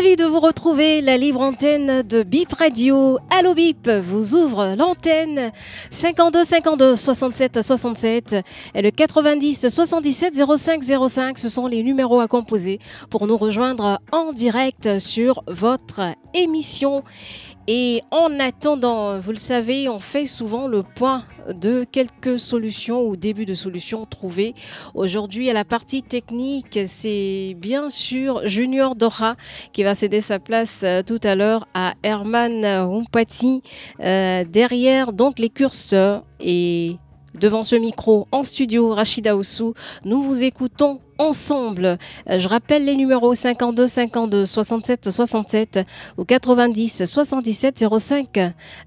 Ravi de vous retrouver. La libre antenne de Bip Radio. Allo Bip vous ouvre l'antenne 52 52 67 67 et le 90 77 05 05. Ce sont les numéros à composer pour nous rejoindre en direct sur votre émission. Et en attendant, vous le savez, on fait souvent le point de quelques solutions ou début de solutions trouvées. Aujourd'hui, à la partie technique, c'est bien sûr Junior Dora qui va céder sa place euh, tout à l'heure à Herman Humpati euh, derrière donc les curseurs et devant ce micro en studio Rachida Oussou. Nous vous écoutons ensemble. Euh, je rappelle les numéros 52 52 67 67 ou 90 77 05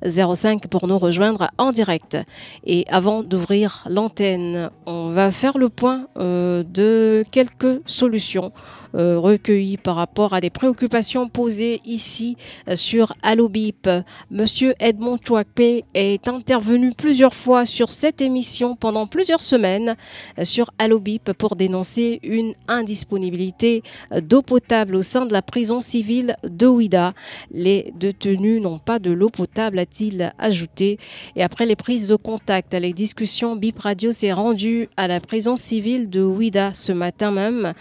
05 pour nous rejoindre en direct. Et avant d'ouvrir l'antenne, on va faire le point euh, de quelques solutions euh, recueillies par rapport à des préoccupations posées ici sur Allobip. Monsieur Edmond Chouakpe est intervenu plusieurs fois sur cette émission pendant plusieurs semaines sur Allobip pour dénoncer une indisponibilité d'eau potable au sein de la prison civile de Ouida. Les détenus n'ont pas de l'eau potable, a-t-il ajouté. Et après les prises de contact, les discussions, Bip Radio s'est rendu à la prison civile de Ouida ce matin même.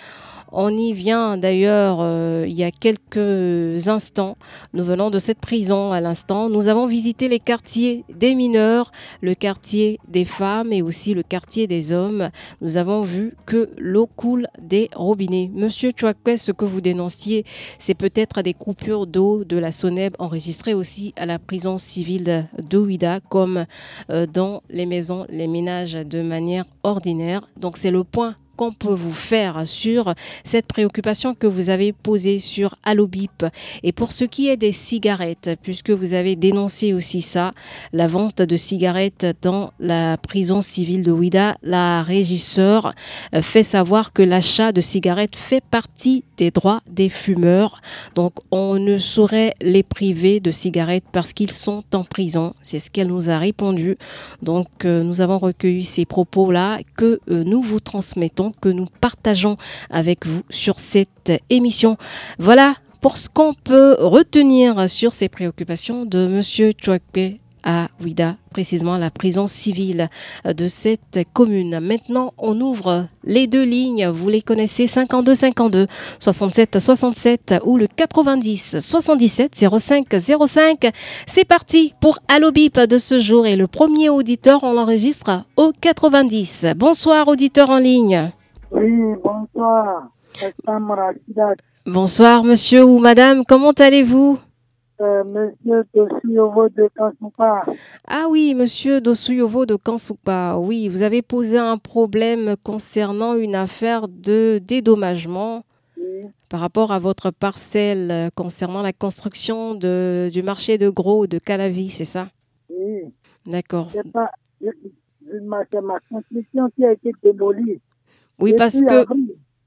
On y vient d'ailleurs euh, il y a quelques instants. Nous venons de cette prison à l'instant. Nous avons visité les quartiers des mineurs, le quartier des femmes et aussi le quartier des hommes. Nous avons vu que l'eau coule des robinets. Monsieur Chouakpe, ce que vous dénonciez, c'est peut-être des coupures d'eau de la Soneb enregistrées aussi à la prison civile d'Ouida comme euh, dans les maisons, les ménages de manière ordinaire. Donc c'est le point peut vous faire sur cette préoccupation que vous avez posée sur Allobip. Et pour ce qui est des cigarettes, puisque vous avez dénoncé aussi ça, la vente de cigarettes dans la prison civile de Ouida, la régisseur euh, fait savoir que l'achat de cigarettes fait partie des droits des fumeurs. Donc on ne saurait les priver de cigarettes parce qu'ils sont en prison. C'est ce qu'elle nous a répondu. Donc euh, nous avons recueilli ces propos-là que euh, nous vous transmettons que nous partageons avec vous sur cette émission. Voilà pour ce qu'on peut retenir sur ces préoccupations de M. Chouakpe à Ouida, précisément la prison civile de cette commune. Maintenant, on ouvre les deux lignes. Vous les connaissez 52 52 67 67 ou le 90 77 05 05. C'est parti pour Allobip de ce jour et le premier auditeur, on l'enregistre au 90. Bonsoir, auditeur en ligne. Oui, bonsoir. Bonsoir, monsieur ou madame, comment allez-vous? Euh, Monsieur Dosuyovo de Kansupa. Ah oui, monsieur Dosuyovo de Kansupa. Oui, vous avez posé un problème concernant une affaire de dédommagement par rapport à votre parcelle euh, concernant la construction de, du marché de gros de Calavi, c'est ça? Oui. D'accord. C'est pas ma, ma construction qui a été démolie. Oui, parce que.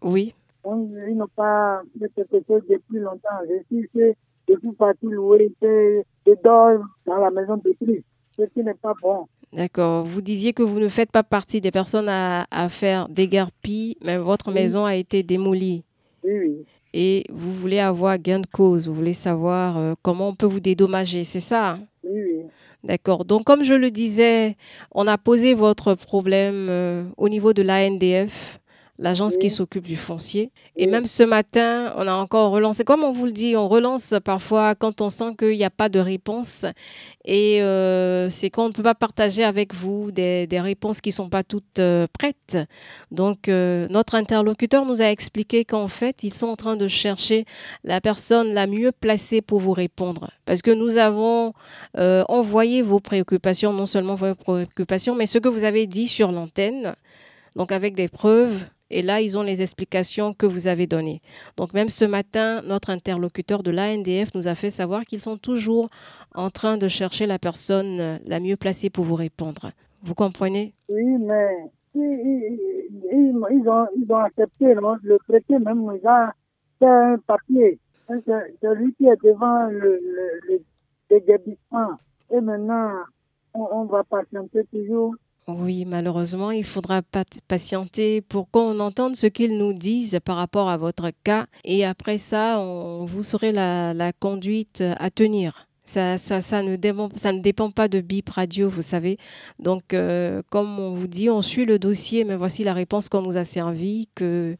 Oui. ils n'ont pas fait quelque chose depuis longtemps. Je suis, je suis parti louer, je dors dans la maison de Christ, ce qui n'est pas bon. D'accord. Vous disiez que vous ne faites pas partie des personnes à, à faire dégarpis, mais votre maison a été démolie. Oui, oui. Et vous voulez avoir gain de cause, vous voulez savoir euh, comment on peut vous dédommager, c'est ça hein? Oui, oui. D'accord. Donc, comme je le disais, on a posé votre problème euh, au niveau de l'ANDF l'agence qui s'occupe du foncier. Et même ce matin, on a encore relancé, comme on vous le dit, on relance parfois quand on sent qu'il n'y a pas de réponse. Et euh, c'est qu'on ne peut pas partager avec vous des, réponses qui ne sont pas toutes euh, prêtes. Donc, euh, notre interlocuteur nous a expliqué qu'en fait, ils sont en train de chercher la personne la mieux placée pour vous répondre. Parce que nous avons envoyé vos préoccupations, non seulement vos préoccupations, mais ce que vous avez dit sur l'antenne donc avec des preuves Et là, ils ont les explications que vous avez données. Donc même ce matin, notre interlocuteur de l'ANDF nous a fait savoir qu'ils sont toujours en train de chercher la personne euh, la mieux placée pour vous répondre. Vous comprenez? Oui, mais ils, ont, accepté le traité même. Ils ont fait un papier. C'est lui qui est devant le, le, Et maintenant, on, on va patienter toujours oui, malheureusement, il faudra patienter pour qu'on entende ce qu'ils nous disent par rapport à votre cas. Et après ça, on, vous saurez la, conduite à tenir. Ça, ça, ça, ne dépend, ça ne dépend pas de BIP Radio, vous savez. Donc, euh, comme on vous dit, on suit le dossier, mais voici la réponse qu'on nous a servi, que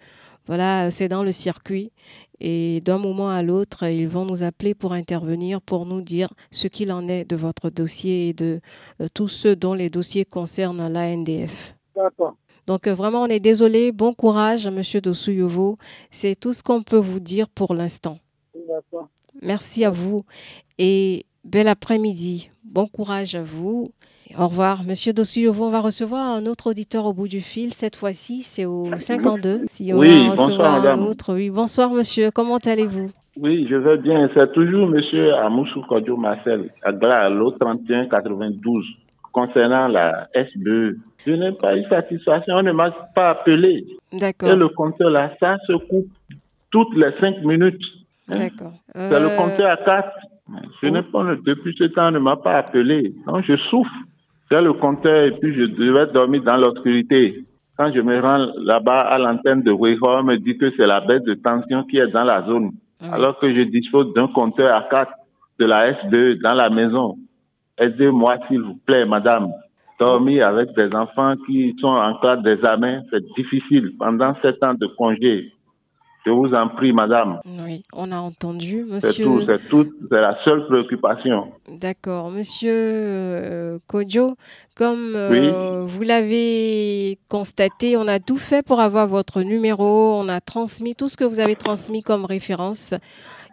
voilà, c'est dans le circuit. Et d'un moment à l'autre, ils vont nous appeler pour intervenir, pour nous dire ce qu'il en est de votre dossier et de euh, tous ceux dont les dossiers concernent l'ANDF. D'accord. Donc euh, vraiment, on est désolé. Bon courage, Monsieur Dosouyovo. C'est tout ce qu'on peut vous dire pour l'instant. D'accord. Merci à vous et bel après-midi. Bon courage à vous. Au revoir. Monsieur Dossuyovo, on va recevoir un autre auditeur au bout du fil. Cette fois-ci, c'est au 52. Si on oui, bonsoir, madame. Oui, bonsoir, monsieur. Comment allez-vous? Oui, je vais bien. C'est toujours monsieur Amoussou Kodio Marcel, à l'autre 31 92, concernant la SBE. Je n'ai pas eu satisfaction. On ne m'a pas appelé. D'accord. Et le compteur là, ça se coupe toutes les cinq minutes. Hein? D'accord. C'est le compteur à 4. Je n'ai pas, depuis ce temps, on ne m'a pas appelé. Donc, je souffre. C'est le compteur et puis je devais dormir dans l'obscurité. Quand je me rends là-bas à l'antenne de Weiho, on me dit que c'est la baisse de tension qui est dans la zone. Ah Alors que je dispose d'un compteur à 4 de la S2 dans la maison. Aidez-moi, s'il vous plaît, madame. Dormir avec des enfants qui sont en classe d'examen, c'est difficile pendant sept ans de congé. Je vous en prie, madame. Oui, on a entendu, monsieur. C'est tout, c'est tout, c'est la seule préoccupation. D'accord. Monsieur euh, Kodjo, comme euh, vous l'avez constaté, on a tout fait pour avoir votre numéro, on a transmis tout ce que vous avez transmis comme référence.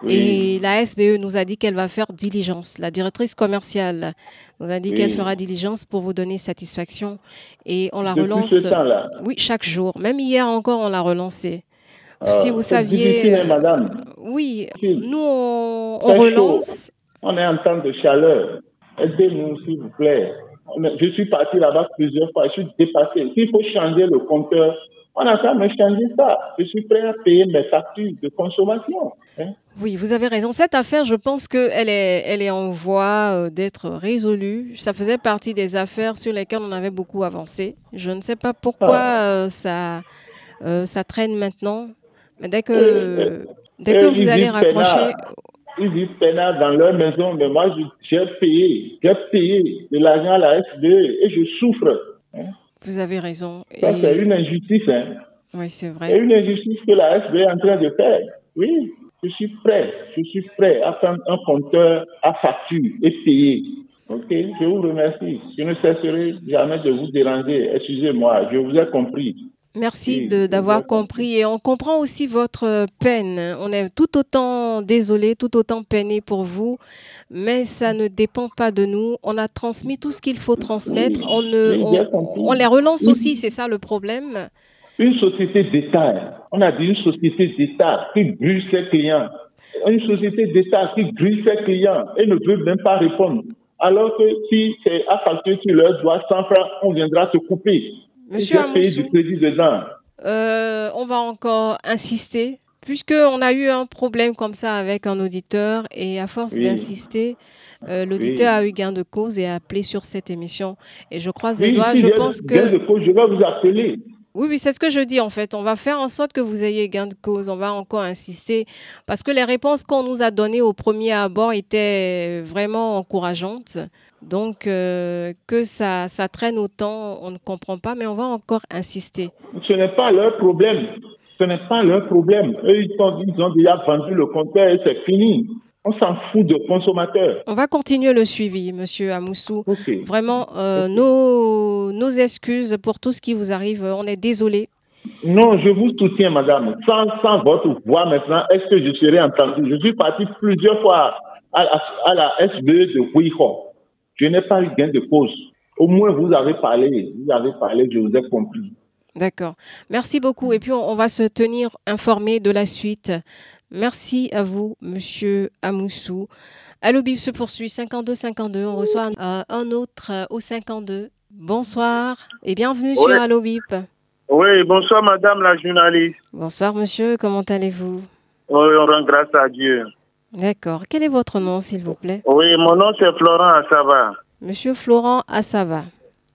Et la SBE nous a dit qu'elle va faire diligence. La directrice commerciale nous a dit qu'elle fera diligence pour vous donner satisfaction. Et on la relance. Ce oui, chaque jour. Même hier encore, on l'a relancée si vous saviez. Madame. Oui, nous, on, relance. On est en temps de chaleur. Aidez-nous, s'il vous plaît. Je suis parti là-bas plusieurs fois. Je suis dépassé. S'il faut changer le compteur, on a qu'à me changer ça. Je suis prêt à payer mes factures de consommation. Hein. Oui, vous avez raison. Cette affaire, je pense qu'elle est, elle est en voie euh, d'être résolue. Ça faisait partie des affaires sur lesquelles on avait beaucoup avancé. Je ne sais pas pourquoi ah. euh, ça, euh, ça traîne maintenant dès que, dès que vous allez raccrocher... Ils vivent pénal dans leur maison, mais moi, j'ai payé, j'ai payé de l'argent à la SDE et je souffre. Hein. Vous avez raison. Ça, c'est une injustice. Hein. Oui, c'est vrai. C'est une injustice que la SDE est en train de faire. Oui, je suis prêt. Je suis prêt à prendre un compteur à facture et payer. Ok, je vous remercie. Je ne cesserai jamais de vous déranger. Excusez-moi, je vous ai compris. Merci d'avoir compris et on comprend aussi votre peine. On est tout autant désolé, tout autant peiné pour vous, mais ça ne dépend pas de nous. On a transmis tout ce qu'il faut transmettre. On, on, les relance aussi, c'est ça le problème. Une société d'État, on a dit une société d'État qui brûle ses clients. Une société d'État qui brûle ses clients et ne veut même pas répondre. Alors que si c'est à facture tu leur dois 100 francs, on viendra te couper. Monsieur euh, on va encore insister, puisqu'on a eu un problème comme ça avec un auditeur, et à force d'insister, euh, l'auditeur a eu gain de cause et a appelé sur cette émission. Et je croise les doigts, je pense que... Gain de cause, je vais vous appeler. Oui, oui, c'est ce que je dis en fait. On va faire en sorte que vous ayez gain de cause. On va encore insister parce que les réponses qu'on nous a données au premier abord étaient vraiment encourageantes. Donc, euh, que ça, ça traîne autant, on ne comprend pas, mais on va encore insister. Ce n'est pas leur problème. Ce n'est pas leur problème. Eux, ils, ont déjà vendu le compteur et c'est fini. On s'en fout de consommateurs. On va continuer le suivi, Monsieur Amoussou. Vraiment, euh, nos, nos excuses pour tout ce qui vous arrive. On est désolé. Non, je vous soutiens, madame. Sans, sans votre voix maintenant, est-ce que je serai entendu? Je suis parti plusieurs fois à, à, la SBE de Ouiho. Je n'ai pas eu gain de cause. Au moins, vous avez parlé. Vous avez parlé, je vous ai compris. D'accord. Merci beaucoup. Et puis, on, on va se tenir informé de la suite. Merci à vous, Monsieur Amoussou. Allo Bip se poursuit 52-52. On reçoit un, euh, un autre euh, au 52. Bonsoir et bienvenue sur. Allo Bip. Oui, bonsoir madame la journaliste. Bonsoir, monsieur. Comment allez-vous? Oui, on rend grâce à Dieu. D'accord. Quel est votre nom, s'il vous plaît? Oui, mon nom c'est Florent Assava. Monsieur Florent Assava.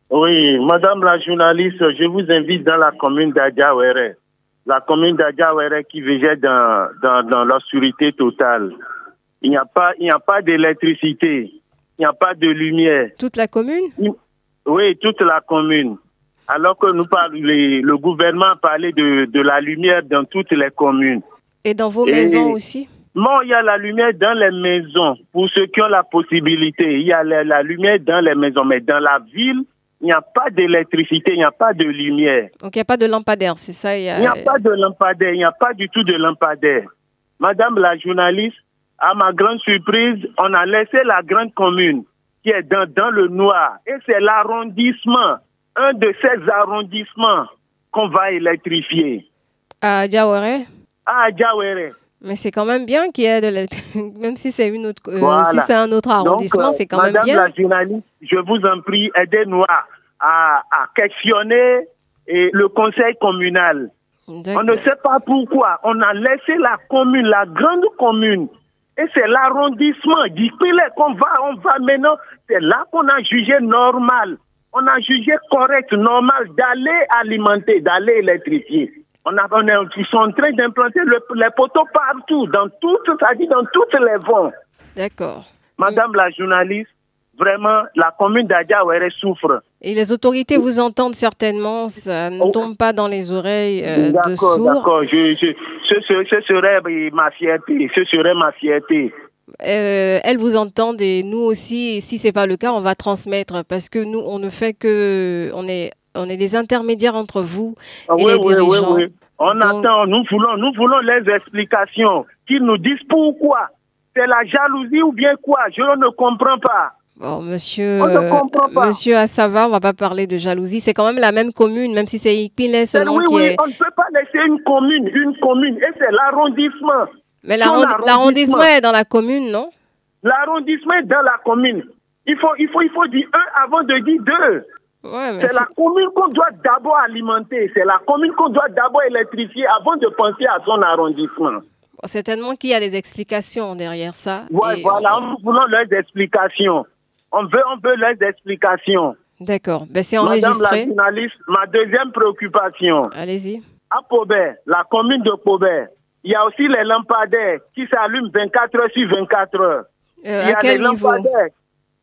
Oui, madame la journaliste, je vous invite dans la commune d'Adjawere. La commune d'Adjawere qui végète dans, dans, dans l'obscurité totale. Il n'y a pas, il n'y a pas d'électricité. Il n'y a pas de lumière. Toute la commune? Oui, toute la commune. Alors que nous parlons, le gouvernement a parlé de, de la lumière dans toutes les communes. Et dans vos Et- maisons aussi? Non, il y a la lumière dans les maisons. Pour ceux qui ont la possibilité, il y a la, la lumière dans les maisons. Mais dans la ville, il n'y a pas d'électricité, il n'y a pas de lumière. Donc, il n'y a pas de lampadaire, c'est ça il a- n'y a pas de lampadaire, il n'y a pas du tout de lampadaire. Madame la journaliste, à ma grande surprise, on a laissé la grande commune qui est dans, dans le noir. Et c'est l'arrondissement, un de ces arrondissements qu'on va électrifier. à Diawara Ah, Djawere. Mais c'est quand même bien qu'il y ait de l'électricité, même si c'est une autre, euh, Voilà. si c'est un autre arrondissement, euh, c'est quand même Madame bien. la journaliste, je vous en prie, aidez-nous à, à, questionner et le conseil communal. On ne sait pas pourquoi. On a laissé la commune, la grande commune. Et c'est l'arrondissement d'Ipile qu'on va, on va maintenant. C'est là qu'on a jugé normal. On a jugé correct, normal d'aller alimenter, d'aller électrifier. On a, on est, ils sont en train d'implanter le- les poteaux partout, dans toutes, c'est-à-dire dans toutes les vents. D'accord. Madame la journaliste, vraiment, la commune d'Adjaouere souffre. Et les autorités vous entendent certainement, ça ne Oh. tombe pas dans les oreilles euh, de D'accord, sourds. d'accord. Je, je, ce, ce- ce serait ma fierté. Ce serait ma fierté. Euh, elles vous entendent et nous aussi, si c'est pas le cas, on va transmettre parce que nous, on ne fait que, on est, on est des intermédiaires entre vous Ah et oui, les oui, oui, dirigeants. oui. On Donc- attend, nous voulons, nous voulons les explications. Qu'ils nous disent pourquoi. C'est la jalousie ou bien quoi? Je ne comprends pas. Bon, monsieur, On ne comprend pas. monsieur Assava, on va pas parler de jalousie. C'est quand même la même commune, même si c'est Ipile C'est- seulement oui, qui oui, est. on ne peut pas laisser une commune, une commune, et c'est l'arrondissement. Mais l'arrondissement est dans la commune, non? L'arrondissement est dans la commune. Il faut, il faut, il faut dire un avant de dire deux. Ouais, C'est la commune qu'on doit d'abord alimenter. C'est la commune qu'on doit d'abord électrifier avant de penser à son arrondissement. certainement qu'il y a des explications derrière ça. Et voilà, on- nous voulons leurs explications. On veut, on veut leurs explications. D'accord. Ben, c'est Madame la enregistré. journaliste, ma deuxième préoccupation, Allez-y. à Paubert, la commune de Paubert, il y a aussi les lampadaires qui s'allument 24 heures sur 24 heures. Euh, à quel niveau lampadaires.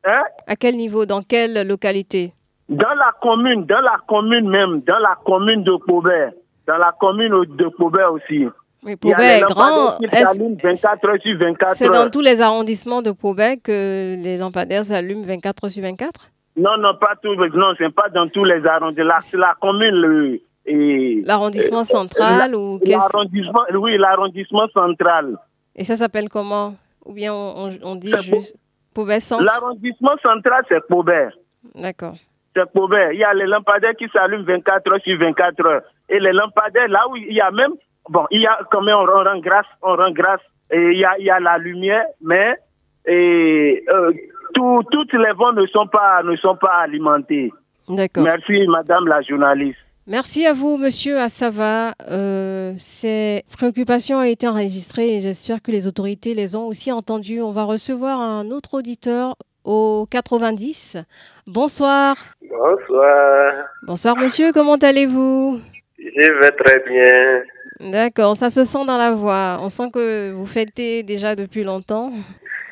Hein? À quel niveau? Dans quelle localité? Dans la commune, dans la commune même, dans la commune de Paubert, dans la commune de Paubert aussi. Oui, Paubert est grand. lampadaires qui Est-ce- s'allument 24 heures sur 24 C'est heures. dans tous les arrondissements de Paubert que les lampadaires s'allument 24 sur 24 Non, non, pas tout. Non, c'est pas dans tous les arrondissements. La, c'est la commune, le, L'arrondissement euh, central la- ou qu'est-ce- l'arrondissement, oui, l'arrondissement central. Et ça s'appelle comment? Ou bien on, on- on dit juste Paubert centre? L'arrondissement central, c'est Paubert. D'accord. C'est Paubert. Il y a les lampadaires qui s'allument 24 heures sur 24 heures. Et les lampadaires, là où il y a même, bon, il y a quand même, on rend grâce, on rend grâce. Et il y a, il y a la lumière, mais et, euh, tout- toutes les vents ne sont pas, ne sont pas alimentés. D'accord. Merci, madame la journaliste. Merci à vous, monsieur Assava. Euh, ces préoccupations ont été enregistrées et j'espère que les autorités les ont aussi entendues. On va recevoir un autre auditeur au 90. Bonsoir. Bonsoir, Bonsoir, monsieur. Comment allez-vous? Je vais très bien. D'accord, ça se sent dans la voix. On sent que vous fêtez déjà depuis longtemps.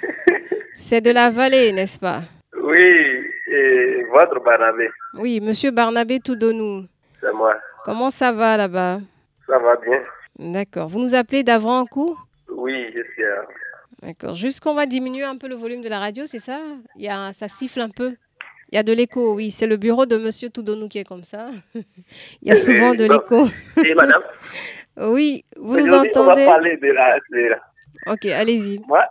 C'est de la vallée, n'est-ce pas? Oui, et votre Barnabé, Oui, monsieur Barnabé Toudonou. c'est moi. Comment ça va là-bas? Ça va bien D'accord. Vous nous appelez d'Avrancourt Oui, je suis à... D'accord. Juste qu'on va diminuer un peu le volume de la radio, c'est ça? Il y a, Ça siffle un peu. Il y a de l'écho, oui. C'est le bureau de monsieur Toudonou qui est comme ça. Il y a souvent de bon. l'écho. Et madame, Oui, vous nous aujourd'hui, on va entendez parler de la... de la- Ok, allez-y. Moi,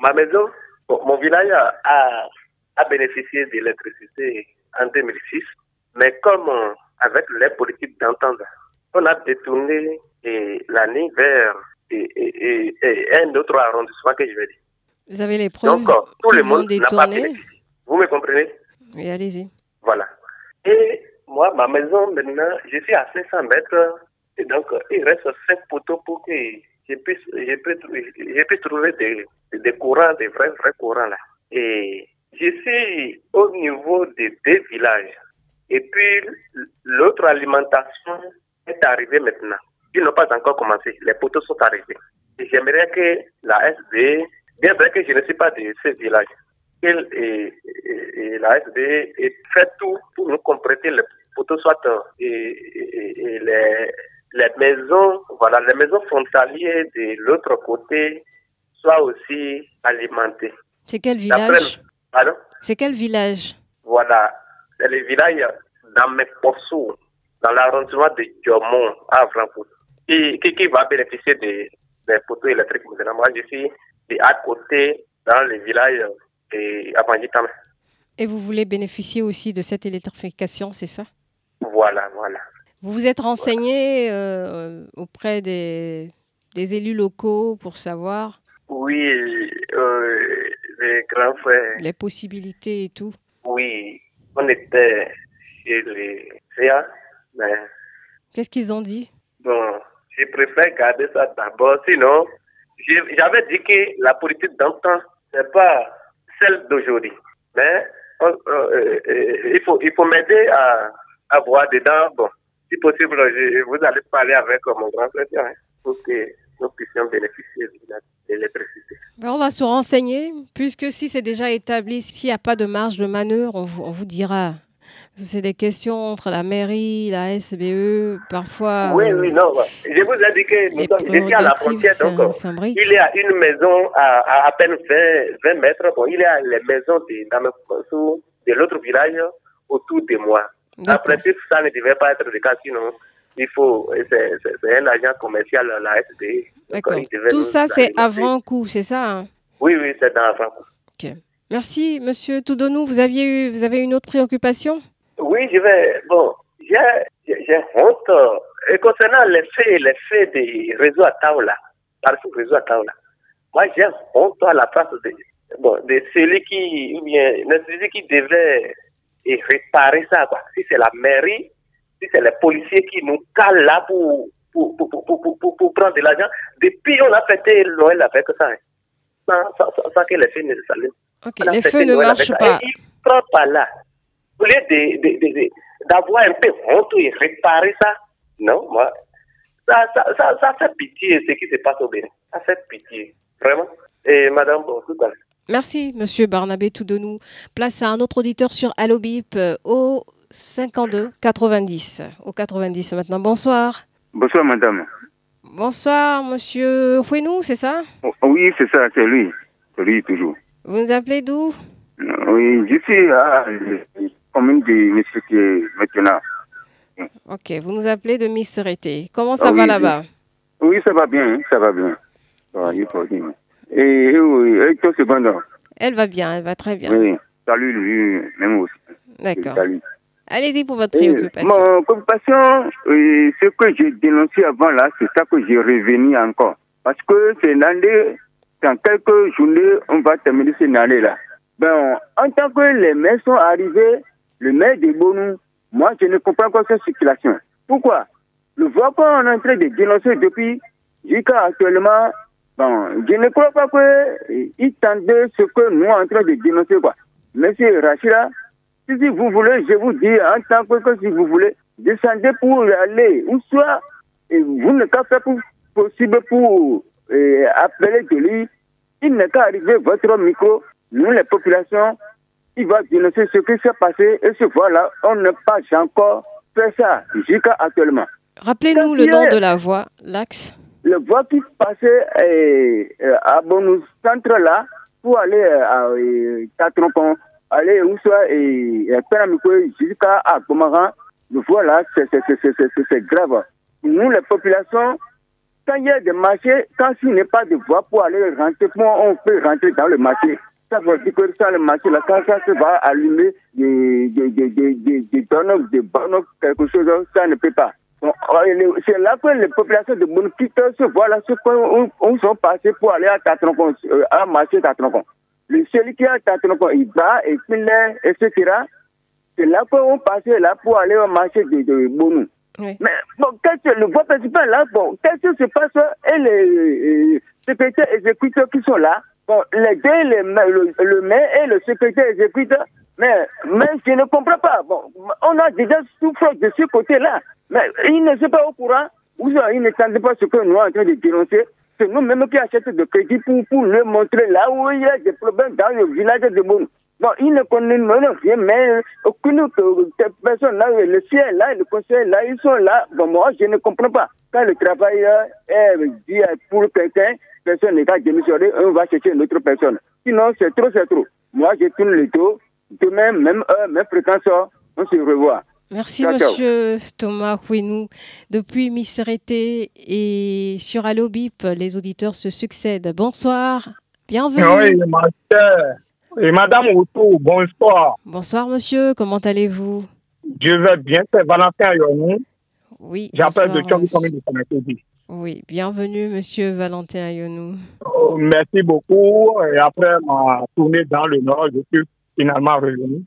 ma maison, mon village a, a bénéficié de l'électricité en 2006, mais comme euh, avec les politiques d'entente. On a détourné la ligne vers et, un autre arrondissement que je vais dire. Vous avez les preuves Donc, tout le monde n'a pas Vous me comprenez? Allez-y. Voilà. Et moi, ma maison, maintenant, je suis à 500 mètres. Et donc, il reste 5 poteaux pour que je puisse, trouver des, des courants, des vrais, vrais courants là. Et je suis au niveau des deux villages. Et puis, l'autre alimentation est arrivée maintenant. Ils n'ont pas encore commencé. Les poteaux sont arrivés. Et j'aimerais que la SB, bien vrai que je ne suis pas de ce village, et, la SB fait tout pour nous compléter les poteaux, soit et, les, les maisons, voilà, les maisons frontalières de l'autre côté soient aussi alimentées. C'est quel village? C'est quel village? Voilà, c'est le village d'Amepossou, dans l'arrondissement de Diomont, à Francfort. Qui, qui, va bénéficier des, des poteaux électriques maintenant. Moi, je suis à côté, dans le village de Abangitam. Et vous voulez bénéficier aussi de cette électrification, c'est ça? Voilà, voilà. Vous vous êtes renseigné euh, auprès des, des élus locaux pour savoir? Oui, euh, les grands frères. Les possibilités et tout? Oui, on était chez les CA, mais... Qu'est-ce qu'ils ont dit? Bon, je préfère garder ça d'abord, sinon, j'avais dit que la politique d'antan, n'est pas d'aujourd'hui. Mais euh, il faut, il faut m'aider à, à voir dedans. Bon, si possible, vous allez parler avec mon grand frère hein, pour que nous puissions bénéficier de l'électricité. On va se renseigner, puisque si c'est déjà établi, s'il n'y a pas de marge de manœuvre, on vous, dira. C'est des questions entre la mairie, la SBE, parfois. Oui, oui, non. Je vous ai dit que nous sommes à la frontière, donc il y a une maison à, à, peine 20, mètres. Bon, il y a les maisons de, de l'autre village autour de moi. Après, si ça ne devait pas être le cas, sinon, il faut, c'est un agent commercial, la SDE. D'accord. Tout ça, c'est avant coup, c'est ça hein? Oui, oui, c'est avant coup. Ok. Merci, monsieur Toudonou. Vous, aviez eu, vous avez une autre préoccupation? Oui, je vais. Bon, j'ai honte. Et concernant les faits, les faits des réseaux à Taola, par ce réseau à Taola, moi, j'ai honte à la place de, bon, de celui qui, ou bien, celui qui devait et réparer ça. Quoi. Si c'est la mairie, si c'est les policiers qui nous calent là pour, pour, pour, pour, prendre de l'argent, depuis on a fêté Noël avec ça. Hein. Sans, sans, que les feux ne s'allument. Okay, les feux ne marchent pas. Et il prend pas là. Au lieu d'avoir un peu honte et réparer ça, non, moi, ça, ça, ça, ça fait pitié ce qui se passe au Bénin. Ça fait pitié, vraiment. Et madame, bon, tout à. Merci, monsieur Barnabé nous. Place à un autre auditeur sur Allobip euh, au 52 90. Au 90 maintenant. Bonsoir. Bonsoir, madame. Bonsoir, monsieur Fouenou, c'est ça? Oh, Oui, c'est ça, c'est lui. C'est lui, toujours. Vous nous appelez d'où? Oui, je suis à commune de maintenant. Ok, vous nous appelez de Misserité. Comment ça va là-bas? Oui, ça va bien, ça va bien. il faut dire. Et, oui, et toi, cependant Elle va bien, elle va très bien. Oui, salut lui, même aussi. D'accord. Allez-y pour votre préoccupation. mon préoccupation, ce que j'ai dénoncé avant là, c'est ça que j'ai revenu encore. Parce que c'est une année, dans quelques journées, on va terminer cette année-là. Ben, en tant que les maires sont arrivés, le maire de Bonou, moi, je ne comprends pas cette situation. Pourquoi? Le qu'on est en train de dénoncer depuis jusqu'à actuellement, Bon, je ne crois pas qu'il tendait ce que nous sommes en train de dénoncer. Quoi. Monsieur Rachida, si vous voulez, je vous dis, en tant que si vous voulez, descendez pour aller, ou soit vous ne pas fait possible pour euh, appeler de lui. Il n'est qu'à arriver votre micro, nous les populations, il va dénoncer ce qui s'est passé et ce voilà, on n'a pas encore fait ça jusqu'à actuellement. Rappelez-nous le nom de la voie, l'axe le voie qui passait euh, à Bonus Centre là pour aller euh, à Tatronpon, aller où soit et jusqu'à Gomaran, le voie là, c'est grave. Nous, les populations, quand il y a des marchés, quand il n'y a pas de voie pour aller rentrer, on peut rentrer dans le marché? Chaque fois que ça le marché, là, quand ça se va allumer des, des, des, des, des, des des bonhommes, quelque chose, ça ne peut pas. Euh, C'est là que les populations de Bonquito se voient là, ce qu'on on sont passés pour aller à Tatroncon, euh, à marcher Tatroncon. Le celui qui est à Tatroncon, il va, et puis là, etc. C'est là qu'on passait là pour aller au marché de, de Bonou. Oui. Mais bon, qu'est-ce que le principal là, bon, qu'est-ce qui se passe? Et les euh, secrétaires exécuteurs qui sont là, bon, les deux, les, ma- le, le maire et le secrétaire exécuteur, mais, mais je ne comprends pas. Bon, on a déjà souffert de ce côté-là, mais ils ne sont pas au courant, ou ils ne pas ce que nous sommes en train de dénoncer. C'est nous-mêmes qui achetons de crédit pour, pour leur montrer là où il y a des problèmes dans le village de Bon. Bon, ils ne connaissent rien, mais aucune personne là, le ciel là, le conseil là, ils sont là. Bon, moi, je ne comprends pas. Quand le travail euh, est dit pour quelqu'un, personne n'est qu'à démissionner, on va chercher une autre personne. Sinon, c'est trop, c'est trop. Moi, je tourne le dos. Demain, même heure, même fréquence, on se revoit. Merci, Ciao, ciao. monsieur Thomas Ouinou. Depuis Misérité et sur Allo Bip, les auditeurs se succèdent. Bonsoir, bienvenue. Oui, ma chère. Et Madame Outou, bonsoir. Bonsoir, monsieur, comment allez-vous? Je vais bien, c'est Valentin Yonou. Oui, de de bienvenue, monsieur Valentin Ayonou. Oh, Merci beaucoup. Et après ma tournée dans le Nord, je suis finalement revenu.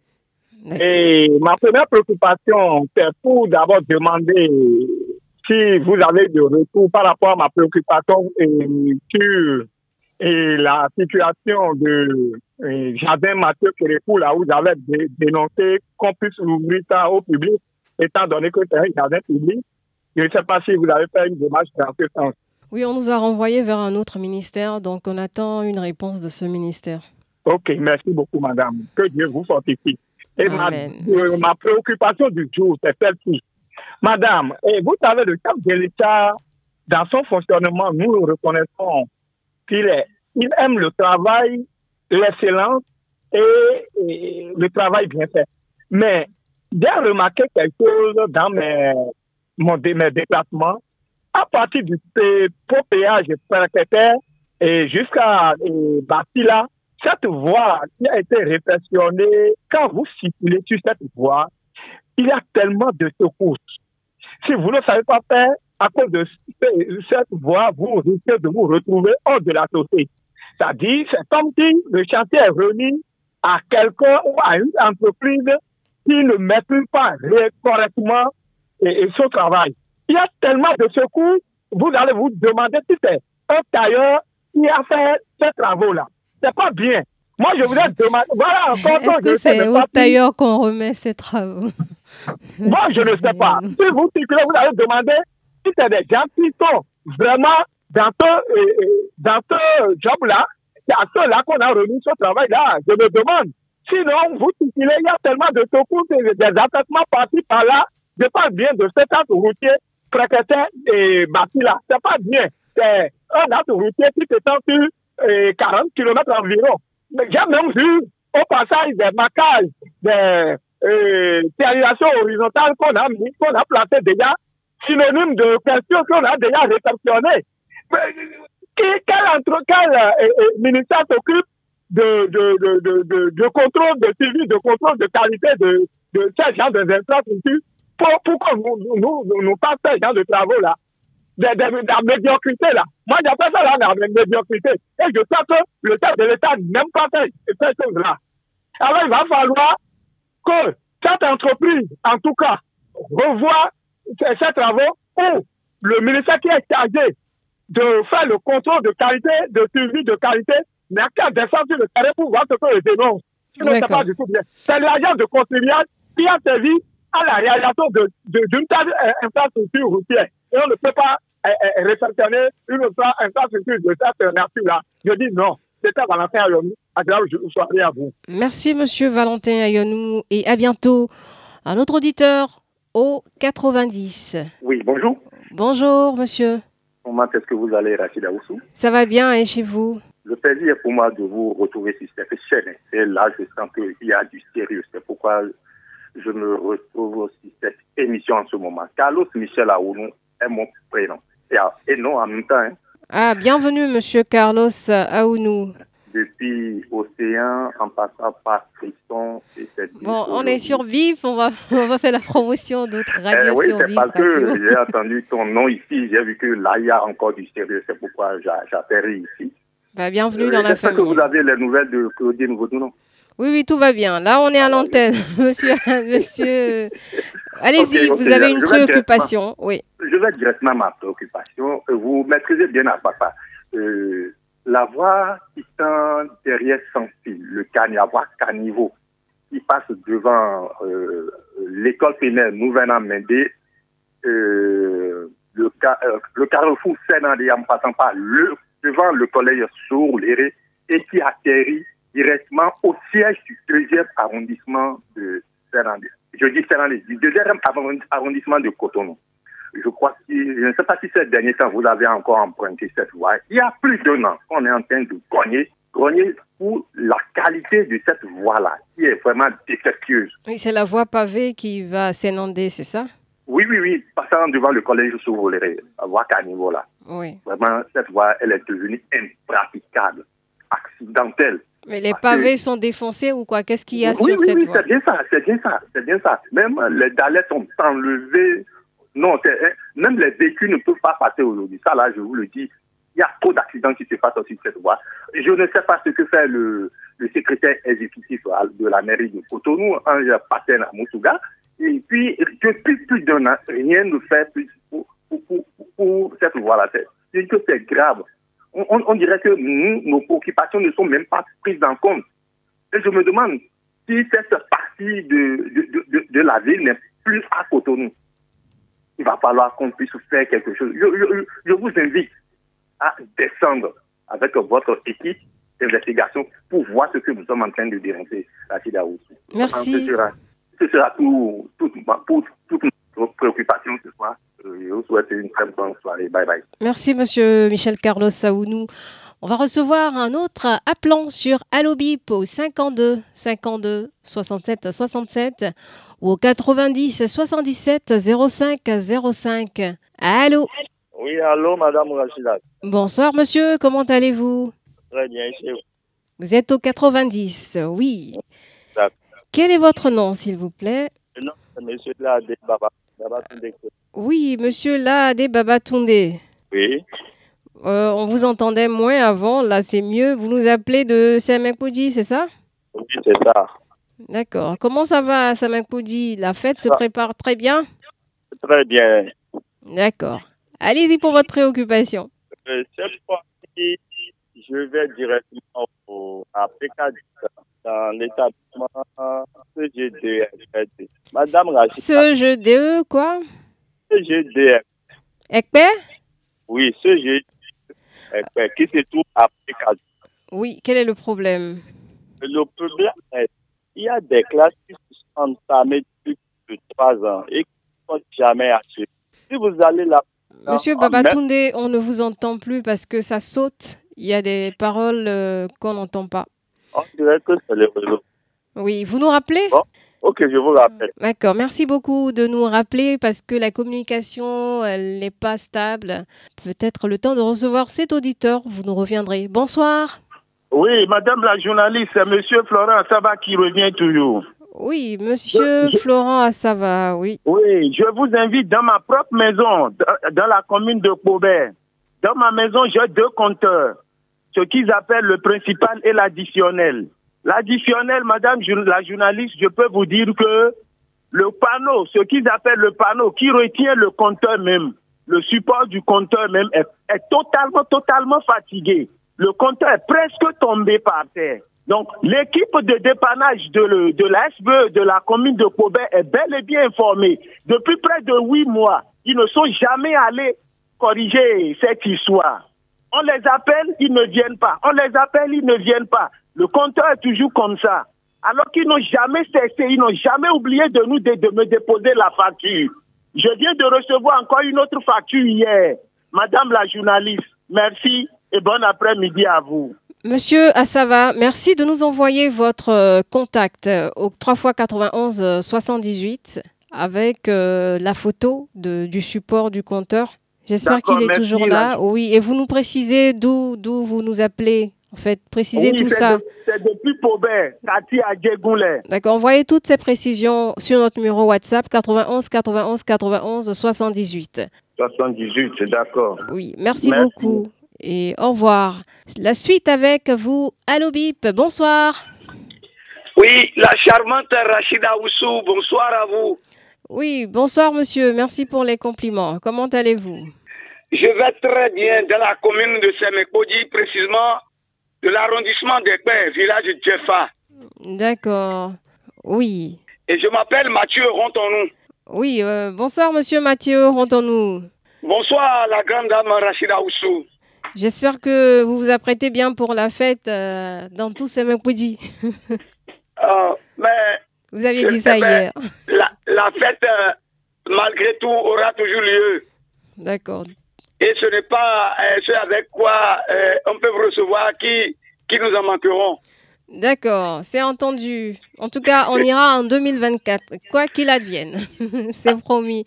Et ma première préoccupation, c'est pour d'abord demander si vous avez de retour par rapport à ma préoccupation euh, sur et la situation de euh, Jardin Mathieu Kérékou, là où j'avais dé- dénoncé qu'on puisse ouvrir ça au public, étant donné que c'est un jardin public. Je ne sais pas si vous avez fait une démarche dans ce sens. Oui, on nous a renvoyé vers un autre ministère, donc on attend une réponse de ce ministère. Ok, merci beaucoup, madame. Que Dieu vous fortifie. Et ma, euh, ma préoccupation du jour, c'est celle-ci. Madame, et vous savez, le chef de l'État, dans son fonctionnement, nous reconnaissons qu'il est, il aime le travail, l'excellence et, et le travail bien fait. Mais j'ai remarqué quelque chose dans mes, mon, mes déplacements. À partir du p- pont péage préfectaire et jusqu'à euh, Bastila, cette voie qui a été réflexionnée, quand vous circulez sur cette voie, il y a tellement de secousses. Si vous ne savez pas faire, à cause de ce- cette voie, vous risquez de vous retrouver hors de la société. C'est-à-dire, c'est comme si le chantier est remis à quelqu'un ou à une entreprise qui ne maîtrise pas correctement et, et son travail. Il y a tellement de secours, vous allez vous demander si c'est un tailleur qui a fait ces travaux-là. C'est pas bien. Moi, je voudrais demander, voilà encore Est-ce que c'est au tailleur qu'on remet ces travaux? Moi, je ne sais pas. Si vous circulez, vous allez demander si c'est des gens qui sont vraiment dans ce, euh, euh, dans ce job-là, c'est à ceux-là qu'on a remis ce travail-là. Je me demande. Sinon, vous circulez, il y a tellement de secours, des affectements partis par là. Je parle bien de cet axe routier précaire et bâti là. C'est pas bien. C'est un axe routier qui s'étend sur euh, 40 km environ. J'ai même vu au passage des macages, des euh, stérilisation horizontale qu'on a mis, qu'on a placé déjà, synonyme de questions qu'on a déjà réceptionnées. Quel, entre, quel euh, euh, ministère s'occupe de, de, de, de, contrôle, de suivi, de contrôle de qualité de, de ces genre d'infrastructures pour, pour que nous, nous, nous, fasse ces genre de travaux-là, de, la médiocrité là. Moi, j'appelle ça là, la médiocrité. Et je sais que le chef de l'État n'aime pas faire ces choses-là. Alors, il va falloir que cette entreprise, en tout cas, revoie ces ces travaux où le ministère qui est chargé de faire le contrôle de qualité, de suivi de qualité, n'a qu'à descendre sur le terrain pour voir ce que je dénonce. Sinon, c'est D'accord. pas du tout bien. C'est l'agence de contribuable qui a servi à la réalisation de- de- d'une telle euh, infrastructure routière. Et on ne peut pas euh, euh, réceptionner une autre infrastructure de cette nature-là. Je dis non. C'était Valentin Ayomi. Agréable soirée à vous. Merci, monsieur Valentin Ayonou, et à bientôt. Un autre auditeur au 90. Oui, bonjour. Bonjour, monsieur. Comment est-ce que vous allez, Rachida Oussou? Ça va bien et chez vous? Le plaisir pour moi de vous retrouver sur cette chaîne. Et là, je sens qu'il y a du sérieux. C'est pourquoi je me retrouve sur cette émission en ce moment. Carlos Michel Aounou est mon prénom. Et, non en même temps. hein. Ah, bienvenue, monsieur Carlos Aounou. depuis Océan, en passant par Frisson et cette Bon, on est sur Vif, on va, on va faire la promotion d'autres Eh radios oui, c'est parce Radio. que j'ai entendu ton nom ici, j'ai vu que là, il y a encore du sérieux, c'est pourquoi j'a- j'atterris ici. Bah, bienvenue Euh, dans la J'espère que famille. vous avez les nouvelles de Claudine Vaudounon. Oui, oui, tout va bien. Là, on est à l'antenne. Monsieur, monsieur, allez-y, vous avez une je préoccupation. Oui. Je vais directement à ma préoccupation. Euh, Vous maîtrisez bien à papa. Euh, la voie qui tend derrière sans fil, le Caniavoie Caniveau, qui passe devant euh, l'école primaire Nouvel-Amendé, euh, le, le carrefour Sénandé en passant par le, devant le collège Sourléré et qui atterrit directement au siège du deuxième arrondissement de Sénandé. Je dis Sénandé, du deuxième arrondi- arrondissement de Cotonou. Je crois que, je ne sais pas si ces derniers temps vous avez encore emprunté cette voie. Il y a plus d'un an qu'on est en train de grogner, grogner pour la qualité de cette voie-là, qui est vraiment défectueuse. Oui, c'est la voie pavée qui va Sénandé, c'est ça? Oui, oui, oui, passant devant le collège Souroléré, la voie qu'à niveau là. Oui. Vraiment, cette voie, elle est devenue impraticable, accidentelle. Mais les pavés sont défoncés ou quoi? Qu'est-ce qu'il y a oui, sur oui, cette oui, voie? c'est bien ça, c'est bien ça, c'est bien ça. Même les dalets sont enlevés. Non, hein, même les véhicules ne peuvent pas passer aujourd'hui. Ça, là, je vous le dis, il y a trop d'accidents qui se passent sur cette voie. Je ne sais pas ce que fait le, le secrétaire exécutif de la mairie de Cotonou, Ange Paten Moussouga. Et puis, depuis plus d'un an, rien ne fait plus pour, pour, pour- pour cette voie-là. C'est- que c'est grave. On, on- on dirait que nous, nos préoccupations ne sont même pas prises en compte. Et je me demande si cette partie de, de, de, la ville n'est plus à Cotonou. Il va falloir qu'on puisse faire quelque chose. Je, je- je vous invite à descendre avec votre équipe d'investigation pour voir ce que nous sommes en train de dénoncer à Sidaou. Merci. Ce sera, ce sera tout, tout, pour toutes nos préoccupations ce soir. Euh, Je vous souhaite une très bonne soirée. Bye bye. Merci, monsieur Michel Carlos Saounou. On va recevoir un autre appelant sur Allobip au 52 52 67 67 ou au 90 77 05 05. Allô? Oui, allô, Madame Rachida. Bonsoir, monsieur. Comment allez-vous? Très bien, chez vous? Vous êtes au 90, oui. Quel est votre nom, s'il vous plaît? Le nom, c'est Monsieur Lade Baba. Oui, monsieur Laade Babatunde. Oui. Euh, on vous entendait moins avant, là c'est mieux. Vous nous appelez de Samakpoudi, c'est ça? Oui, c'est ça. D'accord. Comment ça va Samakpoudi La fête se prépare très bien? Très bien. D'accord. Allez-y pour votre préoccupation. Euh, cette fois-ci, je vais directement au, à PK dans l'établissement. Madame Rachida. Ce jeu DE, quoi? CGDF. Ekpe Oui, CGDF. Qui se trouve à PK. Oui, quel est le problème? Le problème est il y a des classes qui sont entamées depuis trois ans et qui ne sont jamais achevées. Si vous allez là Monsieur Babatunde, on ne vous entend plus parce que ça saute. Il y a des paroles euh, qu'on n'entend pas. On dirait que c'est le réseau. Oui, vous nous rappelez Bon, ok, je vous rappelle. D'accord, merci beaucoup de nous rappeler parce que la communication, elle n'est pas stable. Peut-être le temps de recevoir cet auditeur, vous nous reviendrez. Bonsoir. Oui, madame la journaliste, c'est monsieur Florent Saba qui revient toujours. Oui, monsieur Florent Assava, oui. Oui, je vous invite dans ma propre maison, dans- dans la commune de Paubert. Dans ma maison, j'ai deux compteurs, ce qu'ils appellent le principal et l'additionnel. L'additionnel, madame la journaliste, je peux vous dire que le panneau, ce qu'ils appellent le panneau, qui retient le compteur même, le support du compteur même est, totalement, totalement fatigué. Le compteur est presque tombé par terre. Donc, l'équipe de dépannage de, la SBE de la commune de Paubert est bel et bien informée. Depuis près de huit mois, ils ne sont jamais allés corriger cette histoire. On les appelle, ils ne viennent pas. On les appelle, ils ne viennent pas. Le compteur est toujours comme ça. Alors qu'ils n'ont jamais cessé, ils n'ont jamais oublié de nous de, me déposer la facture. Je viens de recevoir encore une autre facture hier. Madame la journaliste, merci et bon après-midi à vous. Monsieur Assava, merci de nous envoyer votre euh, contact euh, au 3 x 91 euh, 78 avec euh, la photo du support du compteur. J'espère qu'il est toujours la- là. Oui, et vous nous précisez d'où d'où vous nous appelez En fait, précisez Oui, tout ça. de- C'est depuis Paubert, Cathy à Djegoulet. D'accord, envoyez toutes ces précisions sur notre numéro WhatsApp 91 91 91 78. 78, c'est d'accord. Oui, merci, Merci. beaucoup et au revoir. La suite avec vous, Allo Bip, bonsoir. Oui, la charmante Rachida Oussou, bonsoir à vous. Oui, bonsoir monsieur, merci pour les compliments. Comment allez-vous? Je vais très bien dans la commune de Semekodi, précisément de l'arrondissement des Pères, village de Djefa. D'accord. Oui. Et je m'appelle Mathieu Rontonou. Oui, euh, bonsoir monsieur Mathieu, rendons-nous. Bonsoir la grande dame Rachida Oussou. J'espère que vous vous apprêtez bien pour la fête euh, dans tous ces. Euh, mais Vous aviez dit ça hier. La, la fête, malgré tout, aura toujours lieu. D'accord. Et ce n'est pas euh, ce avec quoi euh, on peut recevoir qui, qui nous en manqueront. D'accord, c'est entendu. En tout cas, on ira en 2024, quoi qu'il advienne. c'est promis.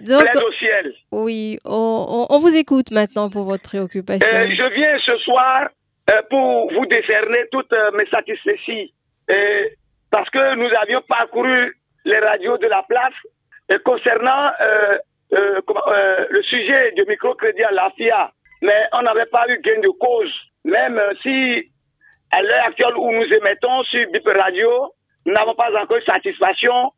Donc, au ciel. oui, on, on- on vous écoute maintenant pour votre préoccupation. Euh, je viens ce soir pour vous décerner toutes mes satisfections. Euh, parce que nous avions parcouru les radios de la place concernant euh, euh, le sujet du microcrédit à la FIA. Mais on n'avait pas eu gain de cause. Même euh, si à l'heure actuelle où nous émettons sur BIP Radio, nous n'avons pas encore eu satisfaction,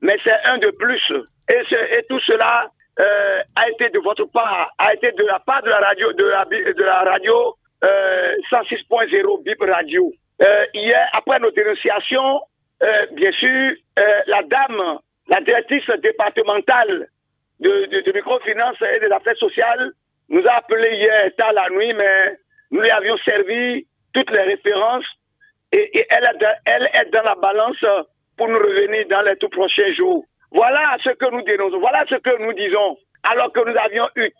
mais c'est un de plus. Et, tout cela a été de votre part, a été de la part de la radio, de la, radio euh, 106.0 BIP Radio. Hier, après nos dénonciations, bien sûr, la dame, la directrice départementale de, de, de microfinance et des affaires sociales nous a appelé hier tard la nuit, mais nous lui avions servi toutes les références et, elle, est dans, elle est dans la balance pour nous revenir dans les tout prochains jours. Voilà ce que nous dénonçons, voilà ce que nous disons. Alors que nous avions eu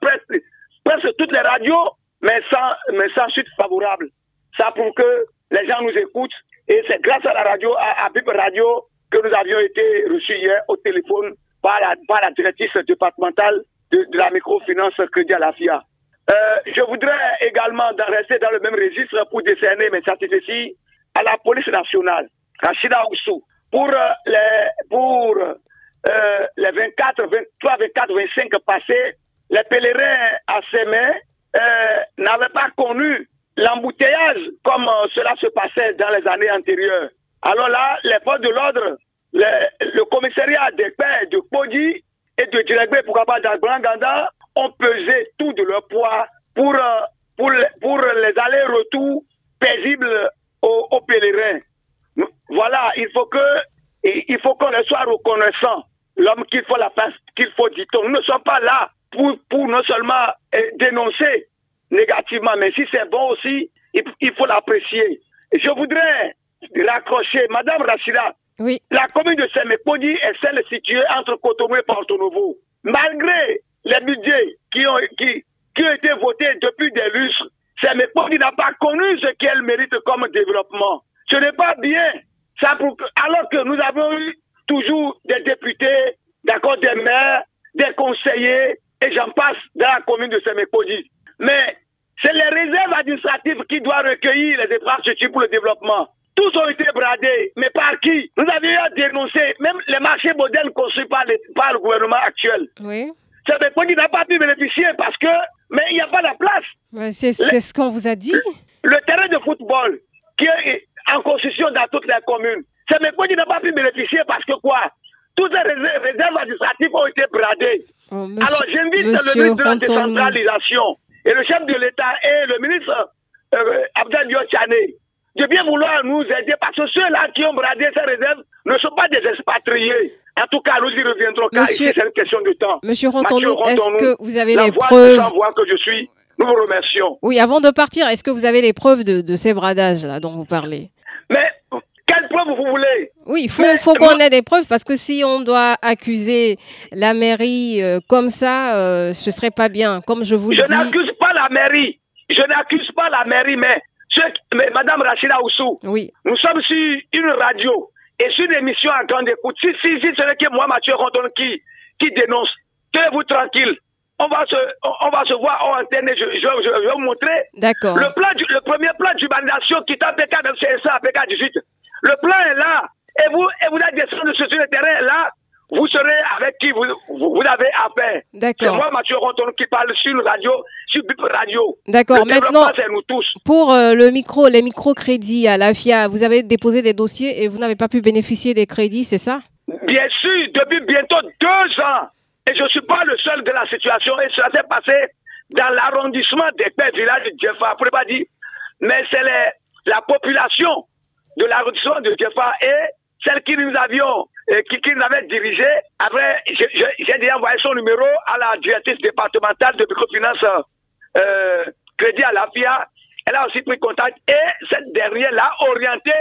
presque, presque toutes les radios, mais sans, mais sans suite favorable. Ça pour que les gens nous écoutent. Et c'est grâce à la radio, à, à BIP Radio, que nous avions été reçus hier au téléphone par la, par la directrice départementale de, la microfinance Crédit à la FIA. Euh, je voudrais également rester dans le même registre pour décerner mes satisfecits à la police nationale, Rachida Oussou, pour euh, les, pour, euh, les 24, 23, 24, 25 passés, les pèlerins à Sémé euh, n'avaient pas connu l'embouteillage comme cela se passait dans les années antérieures. Alors là, les forces de l'ordre, le, commissariat des pères de Podi et de Djirégbé pour Ganda ont pesé tout de leur poids pour, euh, pour, pour les allers-retours paisibles aux, pèlerins. Voilà, il faut que il faut qu'on soit reconnaissant. L'homme qu'il faut la qu'il faut dit-on. Nous ne sommes pas là pour, pour non seulement eh, dénoncer négativement, mais si c'est bon aussi, il, il faut l'apprécier. Je voudrais raccrocher, Madame Rachida, La commune de Semekpodi est celle située entre Cotonou et Porto Novo. Malgré les budgets qui ont, été votés depuis des lustres, Semekpodi n'a pas connu ce qu'elle mérite comme développement. Ce n'est pas bien. Ça alors que nous avons eu toujours des députés, d'accord, des maires, des conseillers, et j'en passe dans la commune de Semekpodi. Mais c'est les réserves administratives qui doivent recueillir les infrastructures pour le développement. Tous ont été bradés, mais par qui? Nous avions dénoncer même les marchés modèles construits par, les- par le gouvernement actuel. Oui. Semekpodi n'a pas pu bénéficier parce que, mais il n'y a pas de place. C'est c'est ce qu'on vous a dit. Le terrain de football qui est en construction dans toutes les communes, c'est mes qui n'a pas pu bénéficier parce que quoi? Toutes les réserves, administratives ont été bradées. Oh, monsieur- Alors j'invite le ministre de la décentralisation et le chef de l'État et le ministre euh, Abdel de bien vouloir nous aider parce que ceux-là qui ont bradé ces réserves ne sont pas des expatriés. En tout cas, nous y reviendrons car Monsieur- c'est une question de temps. Monsieur Rantonou, est-ce que vous avez la les voix preuves que je suis, nous vous remercions. Oui, avant de partir, est-ce que vous avez les preuves de, de ces bradages là dont vous parlez? Mais quelle preuve vous voulez? Oui, il faut, qu'on ait des preuves parce que si on doit accuser la mairie euh, comme ça, euh, ce serait pas bien. Comme je vous Je le dis. n'accuse pas la mairie. Je n'accuse pas la mairie, mais, mais Madame Rachida Oussou, Oui. nous sommes sur une radio et sur une émission à grande écoute. Si, si, si ce n'est que moi, Mathieu Rondon, qui, qui dénonce, tenez-vous tranquille. on va se, on va se voir en antenne je, je, je, vais vous montrer. D'accord. Le plan du, le premier plan d'urbanisation qui est CSA, APK 18. Le plan est là. Et vous, et vous êtes descendu sur le terrain là. Vous serez avec qui vous, vous, vous avez affaire. D'accord. C'est moi, Mathieu Ronton, qui parle sur la radio, sur Bip Radio. D'accord. Le Maintenant, nous tous. pour euh, le micro, les microcrédits à la FIA, vous avez déposé des dossiers et vous n'avez pas pu bénéficier des crédits, c'est ça? Bien sûr, depuis bientôt deux ans. Et je ne suis pas le seul de la situation. Et ça s'est passé dans l'arrondissement des Pères Village de Djefa. Pour ne pas dire, mais c'est la population de l'arrondissement de Djefa et celle qui nous avions, qui, qui nous avait dirigé. Après, j'ai déjà envoyé son numéro à la directrice départementale de microfinance euh, crédit à la FIA. Elle a aussi pris contact et cette dernière l'a orienté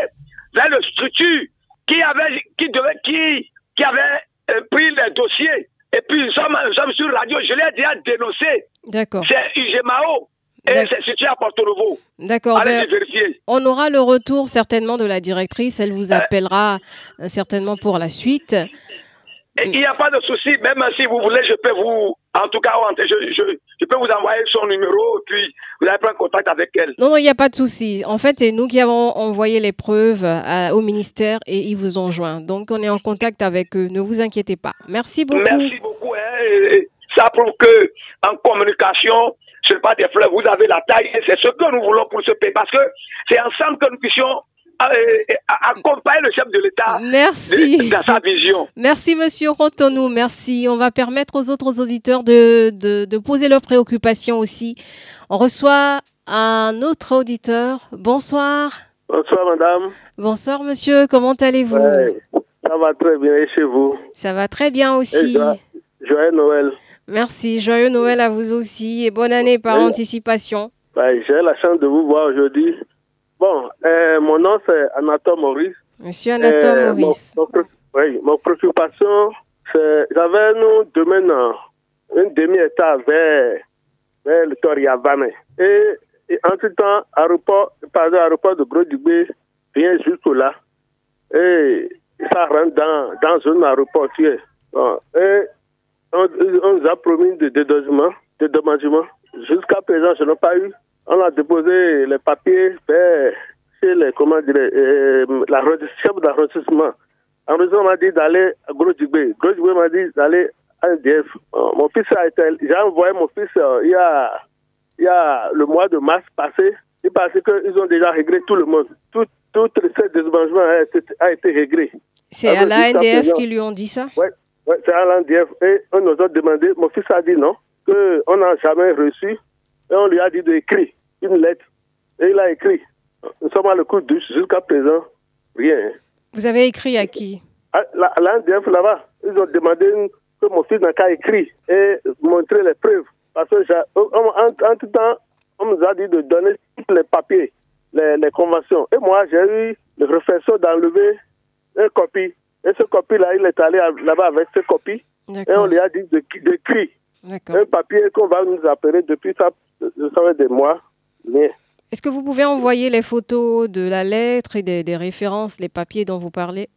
vers le structure qui avait, qui devait, qui, qui avait euh, pris les dossiers. Et puis nous sommes, nous sommes sur radio, je l'ai déjà dénoncé. D'accord. C'est UGMAO et c'est situé à Porto Novo. D'accord. Allez ben, vérifier. on aura le retour certainement de la directrice. Elle vous appellera euh, certainement pour la suite. Et il n'y a pas de souci, même si vous voulez, je peux vous, en tout cas, je, je- je peux vous envoyer son numéro, puis vous allez prendre contact avec elle. Non, non, il n'y a pas de souci. En fait, c'est nous qui avons envoyé les preuves à- au ministère et ils vous ont joint. Donc, on est en contact avec eux. Ne vous inquiétez pas. Merci beaucoup. Merci beaucoup. hein, ça prouve que en communication, ce n'est pas des fleurs. Vous avez la taille et c'est ce que nous voulons pour ce pays. Parce que c'est ensemble que nous puissions euh, accompagner le chef de l'État Merci. dans sa vision. Merci, monsieur Rontonou. Merci. On va permettre aux autres auditeurs de, de, de poser leurs préoccupations aussi. On reçoit un autre auditeur. Bonsoir. Bonsoir, madame. Bonsoir, monsieur. Comment allez-vous? Ouais, ça va très bien et chez vous? Ça va très bien aussi. Joyeux Noël. Merci. Joyeux Noël à vous aussi et bonne année par Oui. anticipation. Ouais, J'ai la chance de vous voir aujourd'hui. Bon, euh, mon nom c'est Anatole Maurice. Monsieur Anatole Euh, Maurice. mon oui, mon préoccupation, c'est j'avais nous demain une demi-état vers, vers le Toriavane. Et, et entre-temps, aéroport, pardon, aéroport de Gros vient jusque là. Et ça rentre dans, dans un aéroport. Bon, et on, on nous a promis de dédommagement, dédommagement. Jusqu'à présent, je n'ai pas eu. On a déposé les papiers chez les, comment dire, euh, la chef d'arrondissement. L'arrondissement m'a dit d'aller à Gros Dubé. Gros Dubé m'a dit d'aller à NDF. Euh, mon fils a été, j'ai envoyé mon fils euh, il y a, il y a le mois de mars passé. Et parce qu'ils ont déjà réglé tout le monde. Tout, tout ce dédommagement a été, a été réglé. C'est à Alors, la NDF présent- qui lui ont dit ça? Ouais, ouais, c'est à l'NDF. Et on nous a demandé, mon fils a dit non, qu'on n'a jamais reçu. Et on lui a dit d'écrire une lettre. Et il a écrit. Nous sommes à le coup de douche jusqu'à présent. Rien. Vous avez écrit à qui? À la- à l'NDF là-bas, ils ont demandé que mon fils n'a qu'à écrire et montrer les preuves. Parce que on- on- en, tout temps, on nous a dit de donner tous les papiers, les, les conventions. Et moi, j'ai eu le professeur d'enlever une copie. Et ce copie-là, il est allé là-bas avec cette copie. Et on lui a dit de- d'écrire un papier qu'on va nous appeler depuis ça, ça fait des mois. Mais Est-ce que vous pouvez envoyer les photos de la lettre et des, des références, les papiers dont vous parlez?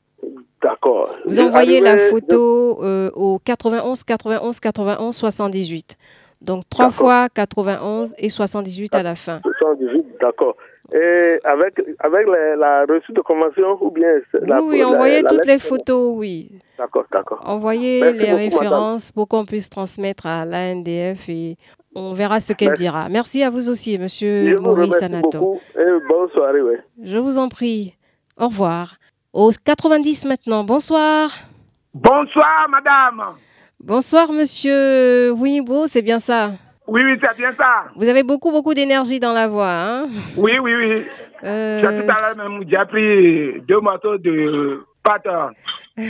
D'accord. Vous envoyez la photo euh, au 91 91 91 78. Donc trois fois 91 et 78 à la fin. 78, d'accord. Et avec, avec la, la reçue de convention ou bien la, oui, oui, la- envoyez la toutes les photos, oui. D'accord, d'accord. Envoyez Merci les beaucoup, madame. références pour qu'on puisse transmettre à l'ANDF et on verra ce qu'elle dira. Merci à vous aussi, monsieur vous Maurice remercie Anato. beaucoup et bonne soirée. Ouais. Je vous en prie. Au revoir. Au 90 maintenant. Bonsoir. Bonsoir, madame. Bonsoir, monsieur Winibo, c'est bien ça? Oui, oui, c'est bien ça. Vous avez beaucoup, beaucoup d'énergie dans la voix, hein Oui, oui, oui. Euh, J'ai tout à l'heure même, j'ai pris deux motos de pâte.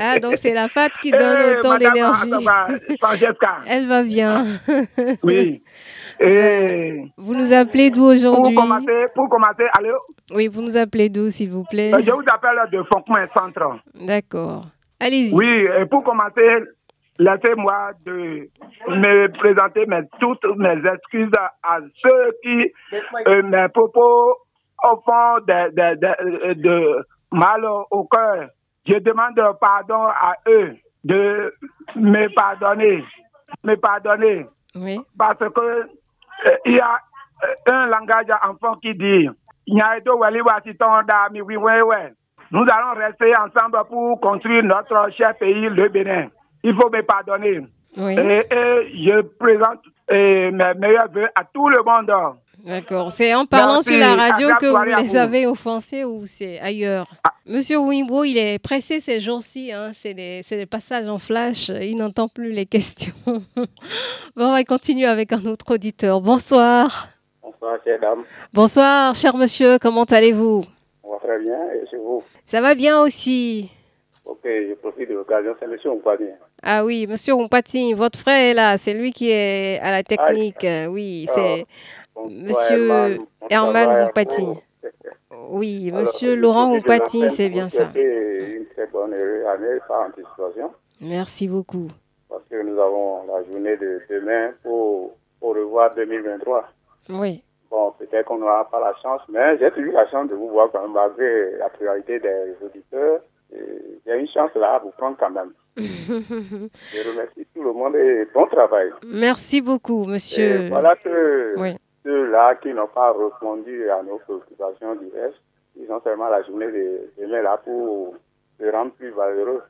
Ah, donc c'est la FAT qui donne Eh, autant d'énergie. Elle va bien. Oui. Et Vous nous appelez d'où pour aujourd'hui commencer, pour commencer, allô, Oui, vous nous appelez d'où, s'il vous plaît? Euh, je vous appelle de Foncoin Centre. D'accord. Allez-y. Oui, et pour commencer, laissez-moi de me présenter mes, toutes mes excuses à ceux qui, euh, mes propos au fond de, de, de, de mal au cœur. Je demande pardon à eux de me pardonner. me pardonner. Oui. Parce que euh, il y a euh, un langage enfant qui dit. Nous allons rester ensemble pour construire notre cher pays, le Bénin. Il faut me pardonner. Oui. Et, et je présente mes meilleurs vœux à tout le monde. D'accord. C'est en parlant Merci. sur la radio que vous les avez offensés ou c'est ailleurs Monsieur Wimbo, il est pressé ces jours-ci. Hein. C'est des, passages en flash. Il n'entend plus les questions. bon, on va continuer avec un autre auditeur. Bonsoir. Bonsoir, chère dame. Bonsoir, cher monsieur. Comment allez-vous? On va très bien. Et chez vous? Ça va bien aussi. Ok, je profite de l'occasion. C'est monsieur Ompani. Ah oui, monsieur Ompati, votre frère est là. C'est lui qui est à la technique. Oui, c'est monsieur Herman. Vous. Oui, Alors, monsieur Laurent l'antenne c'est bien ça. souhaiter Une très bonne année par anticipation. Merci beaucoup. Parce que nous avons la journée de demain pour, pour revoir 2023. Oui. Bon, peut-être qu'on n'aura pas la chance, mais j'ai eu la chance de vous voir quand même, malgré la pluralité des auditeurs. Et J'ai une chance là à vous prendre quand même. Je remercie tout le monde et bon travail. Merci beaucoup, monsieur. Et voilà que Oui. ceux-là qui n'ont pas répondu à nos préoccupations diverses, ils ont seulement la journée de demain là pour se rendre plus valeureux.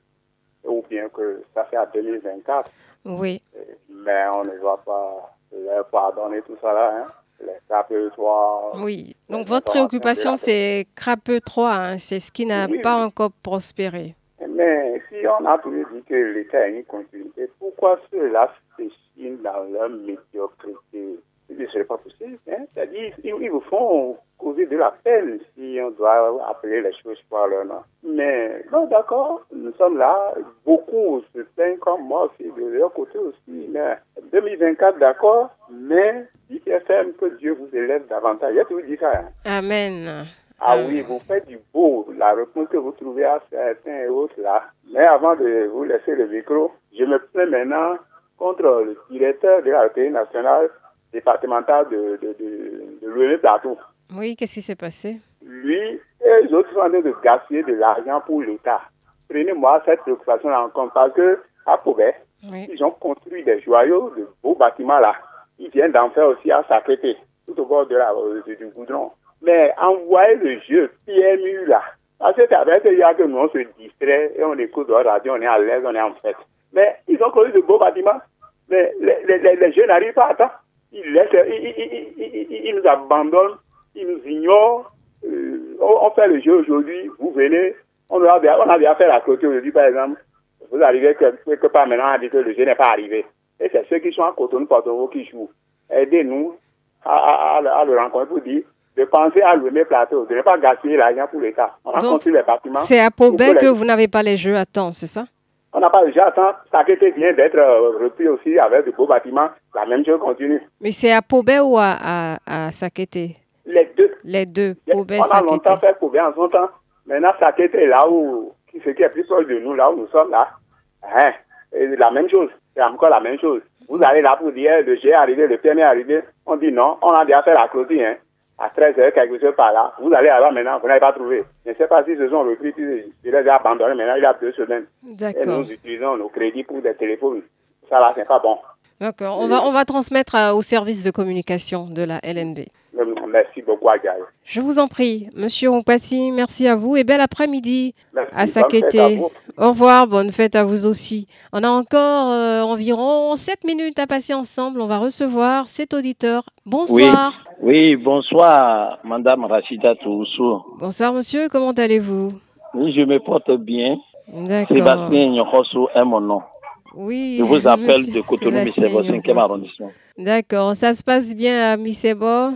Ou bien que ça fait à 2024. Oui. Mais on ne va pas leur pardonner tout ça là. Hein. Les KPE3. Oui. Donc, votre préoccupation, c'est Crapeux 3. hein. C'est ce qui n'a Oui, pas oui. encore prospéré. Mais si on a toujours dit que l'État a une continuité, pourquoi ceux-là s'échinent dans leur médiocrité? Ce ne serait pas possible. Hein? C'est-à-dire, ils, ils vous font causer de la peine si on doit appeler les choses par leur nom. Mais, non, d'accord, nous sommes là. Beaucoup se plaignent comme moi aussi, de leur côté aussi. Mais 2024, d'accord, mais IFM, que Dieu vous élève davantage. J'ai toujours dit ça. Hein? Amen. Ah oui, vous faites du beau, la réponse que vous trouvez à certains et autres là. Mais avant de vous laisser le micro, je me plains maintenant contre le directeur de la RTI nationale départementale de, de, de, de Plateau. Oui, qu'est-ce qui s'est passé? Lui et les autres sont en train de gaspiller de l'argent pour l'État. Prenez-moi cette préoccupation en compte parce que à Oui. ils ont construit des joyaux, de beaux bâtiments là. Ils viennent d'en faire aussi à Sakété, tout au bord de la, euh, du goudron. Mais envoyer le jeu PMU là, parce que c'est avec a que nous on se distrait et on écoute la radio, on est à l'aise, on est en fête. Mais ils ont construit de beaux bâtiments, mais les, les, les, jeux n'arrivent pas à temps. Ils, laissent, ils, ils, ils, nous abandonnent, ils nous ignorent. Euh, on, fait le jeu aujourd'hui, vous venez, on a on a bien fait la clôture aujourd'hui par exemple. Vous arrivez quelque part maintenant à dire que le jeu n'est pas arrivé. Et c'est ceux qui sont à Cotonou, Porto qui jouent. Aidez-nous à, à, à, à le rencontrer pour dire de penser à le plateau, de ne pas gaspiller l'argent pour l'État. On a construit les bâtiments. C'est à les- que vous n'avez pas les jeux à temps, c'est ça? On n'a pas déjà temps. Sakété vient d'être euh, repris aussi avec de beaux bâtiments. La même chose continue. Mais c'est à Pobet ou à, à, à Sakété? Les deux. Les deux, Pobet, On a Sakété. longtemps fait bien en son temps. Maintenant, Sakété est là où, ce qui est plus proche de nous, là où nous sommes là. Hein? Et la même chose. C'est encore la même chose. Vous allez là pour dire, le G est arrivé, le PM est arrivé. On dit non, on a déjà fait la clôture, hein. À 13h, quelque chose par là. Vous allez là maintenant, vous n'avez pas trouvé. Je ne sais pas si ce sont repris, puis je les ai abandonnés maintenant, il y a deux semaines. Et nous utilisons nos crédits pour des téléphones. Ça là, c'est pas bon. D'accord. On va, on va transmettre à- au service de communication de la LNB. Merci beaucoup, Agaï. Je vous en prie, Monsieur Ompati, merci à vous et bel après-midi à Sakété. Au revoir, bonne fête à vous aussi. On a encore euh, environ 7 minutes à passer ensemble. On va recevoir cet auditeur. Bonsoir. Oui, bonsoir, Madame Rachida Toussou. Bonsoir, monsieur. Comment allez-vous? Oui, je me porte bien. D'accord. Sébastien Nyokoso est mon nom. Oui. Je vous appelle monsieur de Cotonou, Sébastien Missébo, 5e Nyokoso. arrondissement. D'accord. Ça se passe bien à Misebo?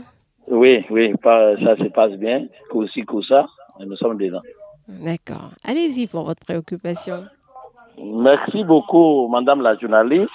Oui, oui, ça se passe bien. Aussi, ça, nous sommes dedans. D'accord. Allez-y pour votre préoccupation. Merci beaucoup, Madame la journaliste.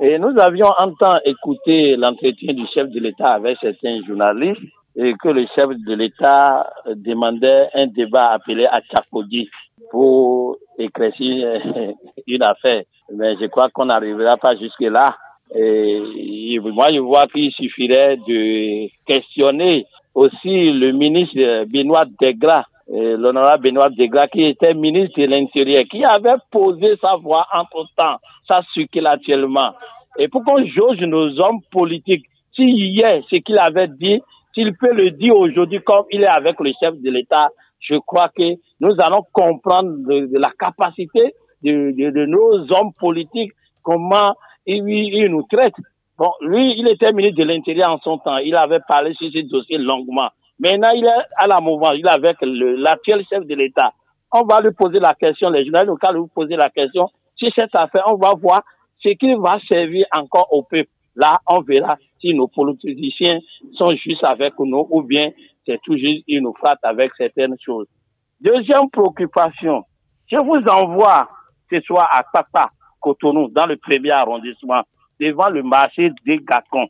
Et nous avions en temps écouté l'entretien du chef de l'État avec certains journalistes et que le chef de l'État demandait un débat appelé à Tchakodi pour éclaircir une affaire. Mais je crois qu'on n'arrivera pas jusque-là. Et moi, je vois qu'il suffirait de questionner aussi le ministre Benoît Degras, euh, l'honorable Benoît Degras, qui était ministre de l'Intérieur, qui avait posé sa voix entre-temps, ça circule actuellement. Et pour qu'on jauge nos hommes politiques, si hier, ce qu'il avait dit, s'il peut le dire aujourd'hui comme il est avec le chef de l'État, je crois que nous allons comprendre de, la capacité de, nos hommes politiques, comment ils, ils nous traitent. Bon, lui, il était ministre de l'Intérieur en son temps. Il avait parlé sur ce dossier longuement. Maintenant, il est à la mouvance. Il est avec l'actuel chef de l'État. On va lui poser la question, les journalistes locaux lui poser la question. Si cette affaire, on va voir ce qui va servir encore au peuple. Là, on verra si nos politiciens sont juste avec nous ou bien c'est toujours une nous avec certaines choses. Deuxième préoccupation, je vous envoie ce soir à Papa Cotonou, dans le premier arrondissement, devant le marché des Gacons.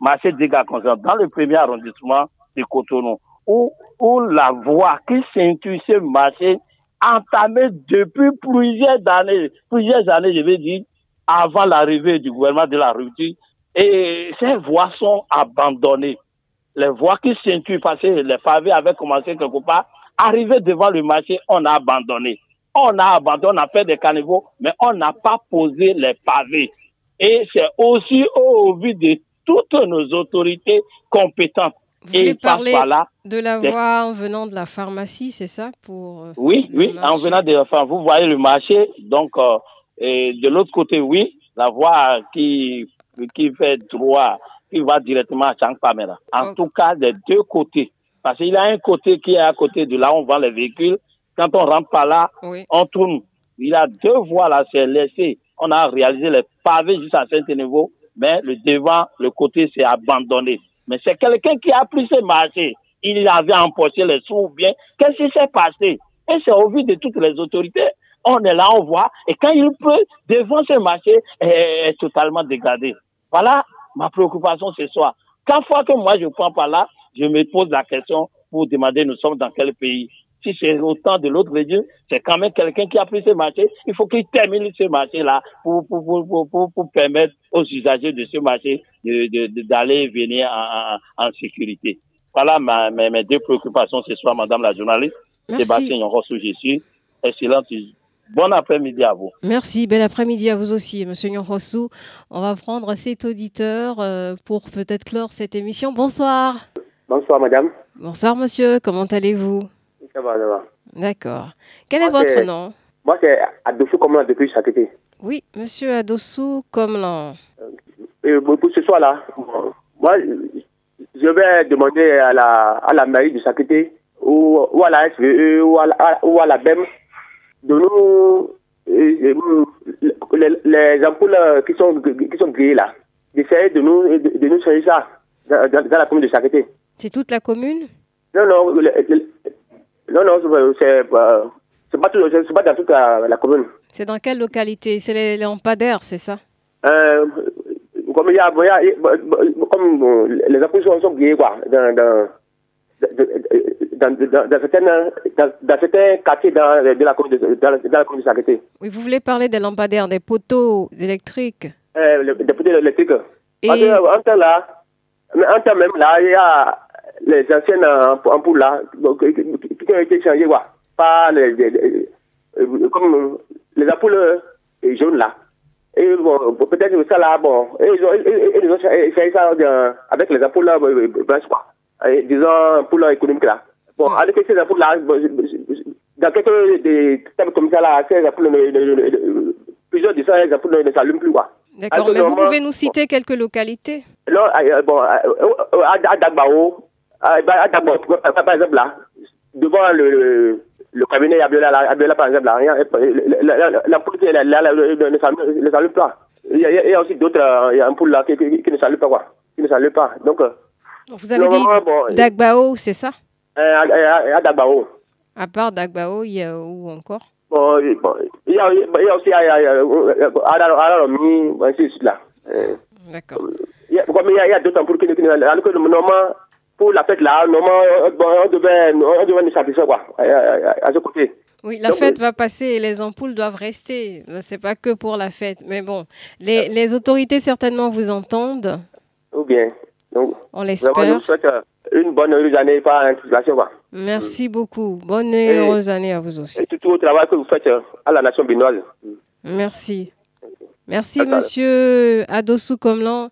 Marché des Gacons, dans le premier arrondissement de Cotonou, où, où la voie qui ceinture ce marché entamé depuis plusieurs années, plusieurs années, je vais dire, avant l'arrivée du gouvernement de la rupture, et ces voies sont abandonnées. Les voies qui ceinturent, parce que les pavés avaient commencé quelque part, arrivé devant le marché, on a abandonné. On a abandonné, on a fait des caniveaux, mais on n'a pas posé les pavés. Et c'est aussi au vu de toutes nos autorités compétentes. Vous voulez parler de la voie en venant de la pharmacie, c'est ça pour euh, Oui, oui, en venant de la pharmacie. Vous voyez le marché, donc euh, et de l'autre côté, oui, la voie qui, qui fait droit, qui va directement à Changpamera. En tout cas, des deux côtés. Parce qu'il y a un côté qui est à côté de là, on vend les véhicules. Quand on rentre par là, on tourne. Il y a deux voies là, c'est laissé. On a réalisé les pavés jusqu'à certain niveau, mais le devant, le côté, c'est abandonné. Mais c'est quelqu'un qui a pris ce marché. Il avait empoché les sous ou bien. Qu'est-ce qui s'est passé? Et c'est au vu de toutes les autorités on est là, on voit, et quand il peut, devant ce marché, est, totalement dégradé. Voilà ma préoccupation ce soir. Quand fois que moi je prends par là, je me pose la question pour demander nous sommes dans quel pays? Si c'est autant de l'autre région, c'est quand même quelqu'un qui a pris ce marché. Il faut qu'il termine ce marché-là pour, pour, pour, pour, permettre aux usagers de ce marché d'aller de, venir en, sécurité. Voilà ma, mes, deux préoccupations ce soir, Madame la journaliste. Merci. Sébastien Yonrosso, je suis. Excellente Bon après-midi à vous. Merci, bel après-midi à vous aussi, Monsieur Nyonrossou. On va prendre cet auditeur euh, pour peut-être clore cette émission. Bonsoir. Bonsoir, madame. Bonsoir, monsieur. Comment allez-vous? Ça va, ça va. D'accord. Quel est votre nom Moi, c'est Adossou Komlan depuis Chakete. Oui, monsieur Adossou Komlan. Euh, pour ce soir-là, moi, je vais demander à la, à la mairie de Chakete ou, ou à la SVE ou à la, ou à la BEM de nous, euh, les, les, ampoules qui sont, qui sont grillées là, d'essayer de nous, de, nous changer ça dans, dans, la commune de Sacré. C'est toute la commune? Non, non, non, non, c'est pas, pas, pas dans toute la, commune. C'est dans quelle localité? C'est les, lampadaires, c'est ça? Euh, comme il y a, comme les ampoules sont, grillées quoi, dans, dans dans, dans, dans, certaines, dans, dans certains quartiers de la commune dans, la commune de Oui, vous voulez parler des lampadaires, des poteaux électriques? Euh, Des poteaux électriques. Et... Qu'en temps là, en temps même là, il y a les anciennes ampoules là, qui ont été changées quoi, par les, les, euh, comme les ampoules jaunes là. Et bon, peut-être que ça là, bon, et ils ont, ils, ont changé ça avec les ampoules là, blanches quoi disons, pour leur économique là. Bon, avec ces impôts là, dans quelques des thèmes comme ça là, ces impôts, plusieurs de ces impôts ne s'allument plus quoi. D'accord, mais vous pouvez nous citer quelques localités? Non, bon, à Dagbao, à Dagbao, par exemple là, devant le, le cabinet Abiola par exemple, là, la politique ne s'allume pas. Il y, a, il y a aussi d'autres, il y a un pool là qui, ne s'allume pas quoi, qui ne s'allume pas. Donc, vous avez dit Dagbao, c'est ça euh, À Dagbao. À part Dagbao, il y a où encore Bon, il y a, il y a aussi à Aralomi, ainsi de suite là. D'accord. Comme il y a, d'autres pour qui alors que normalement, pour la fête là, normalement, on devait, on devait nous satisfaire quoi, à, ce côté. Oui, la fête va passer et les ampoules doivent rester. C'est pas que pour la fête. Mais bon, les, les autorités certainement vous entendent. Ou bien. Donc, on l'espère. souhaite euh, une bonne heureuse année par anticipation. Merci beaucoup. Bonne et heureuse année à vous aussi. Et tout, le travail que vous faites euh, à la nation binoise. Merci. Merci, monsieur Adossou Komlan.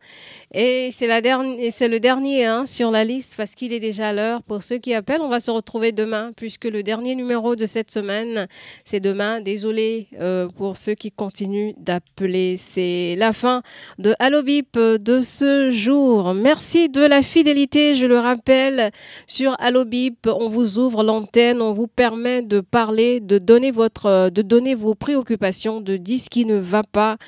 Et c'est le dernier hein, sur la liste parce qu'il est déjà l'heure. Pour ceux qui appellent, on va se retrouver demain puisque le dernier numéro de cette semaine, c'est demain. Désolé euh, pour ceux qui continuent d'appeler. C'est la fin de Allo Bip de ce jour. Merci de la fidélité. Je le rappelle, sur Allo Bip, on vous ouvre l'antenne, on vous permet de parler, de donner votre, de donner vos préoccupations, de dire ce qui ne va pas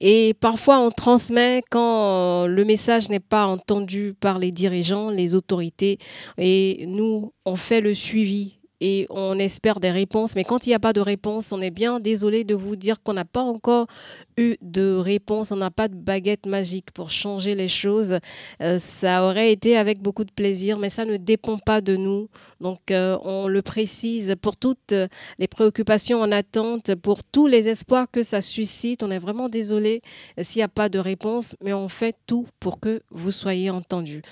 et parfois, on transmet quand le message n'est pas entendu par les dirigeants, les autorités. Et nous, on fait le suivi et on espère des réponses. Mais quand il n'y a pas de réponse, on est bien désolé de vous dire qu'on n'a pas encore eu de réponse. On n'a pas de baguette magique pour changer les choses. Euh, ça aurait été avec beaucoup de plaisir, mais ça ne dépend pas de nous. Donc, euh, on le précise pour toutes les préoccupations en attente, pour tous les espoirs que ça suscite. On est vraiment désolé s'il n'y a pas de réponse, mais on fait tout pour que vous soyez entendus.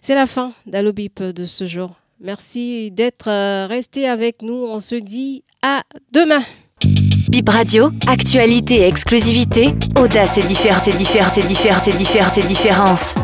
C'est la fin d'Allobip de ce jour. Merci d'être euh, resté avec nous. On se dit à demain. Bip Radio, actualité et exclusivité, audace et différence et différence et différence et différence et différence.